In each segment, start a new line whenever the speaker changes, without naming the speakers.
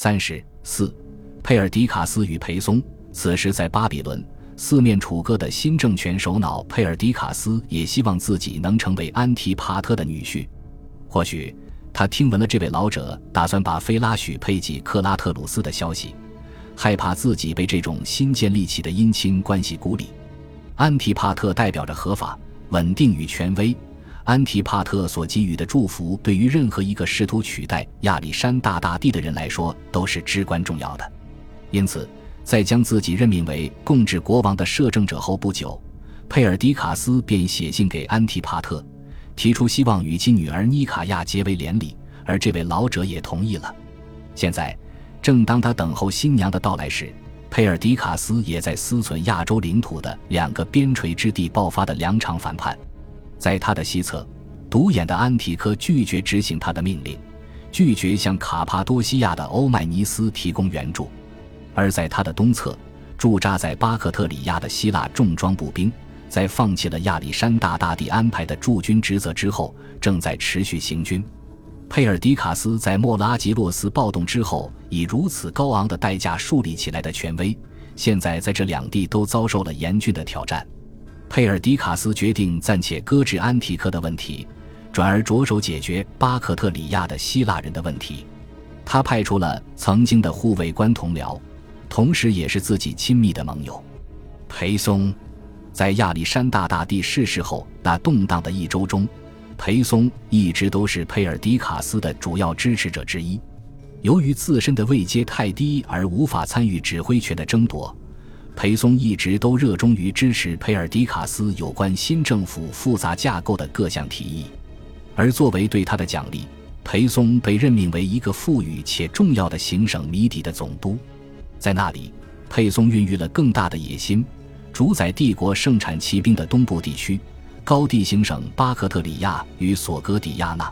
三十四，佩尔迪卡斯与裴松。此时在巴比伦四面楚歌的新政权首脑佩尔迪卡斯也希望自己能成为安提帕特的女婿。或许他听闻了这位老者打算把菲拉许配给克拉特鲁斯的消息，害怕自己被这种新建立起的姻亲关系孤立。安提帕特代表着合法、稳定与权威。安提帕特所给予的祝福，对于任何一个试图取代亚历山大大帝的人来说，都是至关重要的。因此，在将自己任命为共治国王的摄政者后不久，佩尔迪卡斯便写信给安提帕特，提出希望与其女儿妮卡亚结为连理，而这位老者也同意了。现在，正当他等候新娘的到来时，佩尔迪卡斯也在思忖亚洲领土的两个边陲之地爆发的两场反叛。在他的西侧，独眼的安提柯拒绝执行他的命令，拒绝向卡帕多西亚的欧迈尼斯提供援助；而在他的东侧，驻扎在巴克特里亚的希腊重装步兵，在放弃了亚历山大大帝安排的驻军职责之后，正在持续行军。佩尔迪卡斯在莫拉吉洛斯暴动之后，以如此高昂的代价树立起来的权威，现在在这两地都遭受了严峻的挑战。佩尔迪卡斯决定暂且搁置安提克的问题，转而着手解决巴克特里亚的希腊人的问题。他派出了曾经的护卫官同僚，同时也是自己亲密的盟友裴松。在亚历山大大帝逝世后那动荡的一周中，裴松一直都是佩尔迪卡斯的主要支持者之一。由于自身的位阶太低而无法参与指挥权的争夺。裴松一直都热衷于支持佩尔迪卡斯有关新政府复杂架构的各项提议，而作为对他的奖励，裴松被任命为一个富裕且重要的行省谜底的总督。在那里，佩松孕育了更大的野心，主宰帝国盛产骑兵的东部地区——高地行省巴克特里亚与索格底亚纳。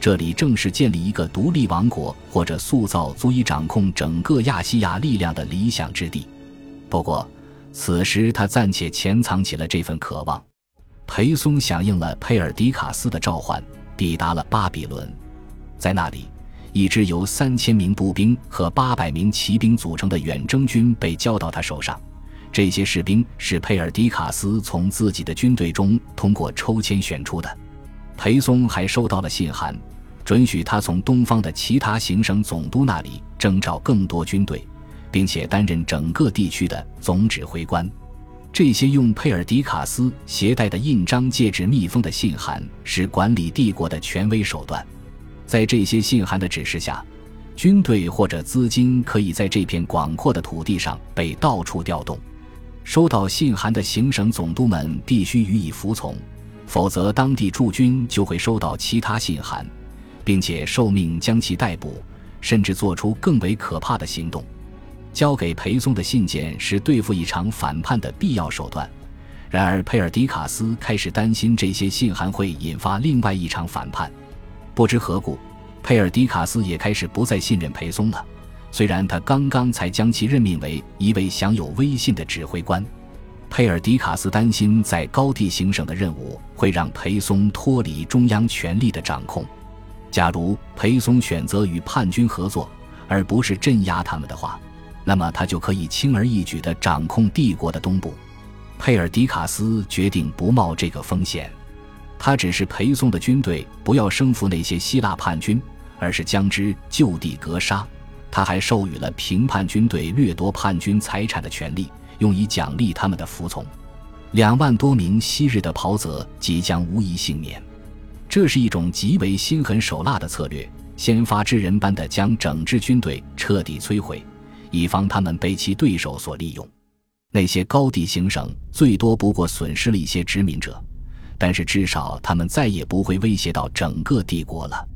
这里正是建立一个独立王国或者塑造足以掌控整个亚细亚力量的理想之地。不过，此时他暂且潜藏起了这份渴望。裴松响应了佩尔迪卡斯的召唤，抵达了巴比伦。在那里，一支由三千名步兵和八百名骑兵组成的远征军被交到他手上。这些士兵是佩尔迪卡斯从自己的军队中通过抽签选出的。裴松还收到了信函，准许他从东方的其他行省总督那里征召更多军队。并且担任整个地区的总指挥官。这些用佩尔迪卡斯携带的印章、戒指密封的信函，是管理帝国的权威手段。在这些信函的指示下，军队或者资金可以在这片广阔的土地上被到处调动。收到信函的行省总督们必须予以服从，否则当地驻军就会收到其他信函，并且受命将其逮捕，甚至做出更为可怕的行动。交给裴松的信件是对付一场反叛的必要手段，然而佩尔迪卡斯开始担心这些信函会引发另外一场反叛。不知何故，佩尔迪卡斯也开始不再信任裴松了。虽然他刚刚才将其任命为一位享有威信的指挥官，佩尔迪卡斯担心在高地行省的任务会让裴松脱离中央权力的掌控。假如裴松选择与叛军合作，而不是镇压他们的话。那么他就可以轻而易举地掌控帝国的东部。佩尔迪卡斯决定不冒这个风险，他只是陪送的军队不要生服那些希腊叛军，而是将之就地格杀。他还授予了平叛军队掠夺叛军财产的权利，用以奖励他们的服从。两万多名昔日的袍泽即将无一幸免。这是一种极为心狠手辣的策略，先发制人般的将整支军队彻底摧毁。以防他们被其对手所利用，那些高地行省最多不过损失了一些殖民者，但是至少他们再也不会威胁到整个帝国了。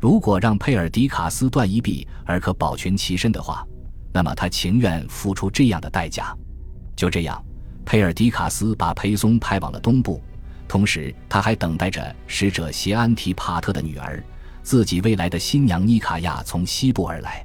如果让佩尔迪卡斯断一臂而可保全其身的话，那么他情愿付出这样的代价。就这样，佩尔迪卡斯把裴松派往了东部，同时他还等待着使者携安提帕特的女儿，自己未来的新娘妮卡亚从西部而来。